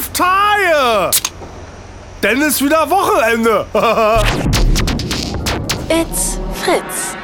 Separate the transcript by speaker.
Speaker 1: fünf Tage. Denn ist wieder Wochenende.
Speaker 2: It's Fritz.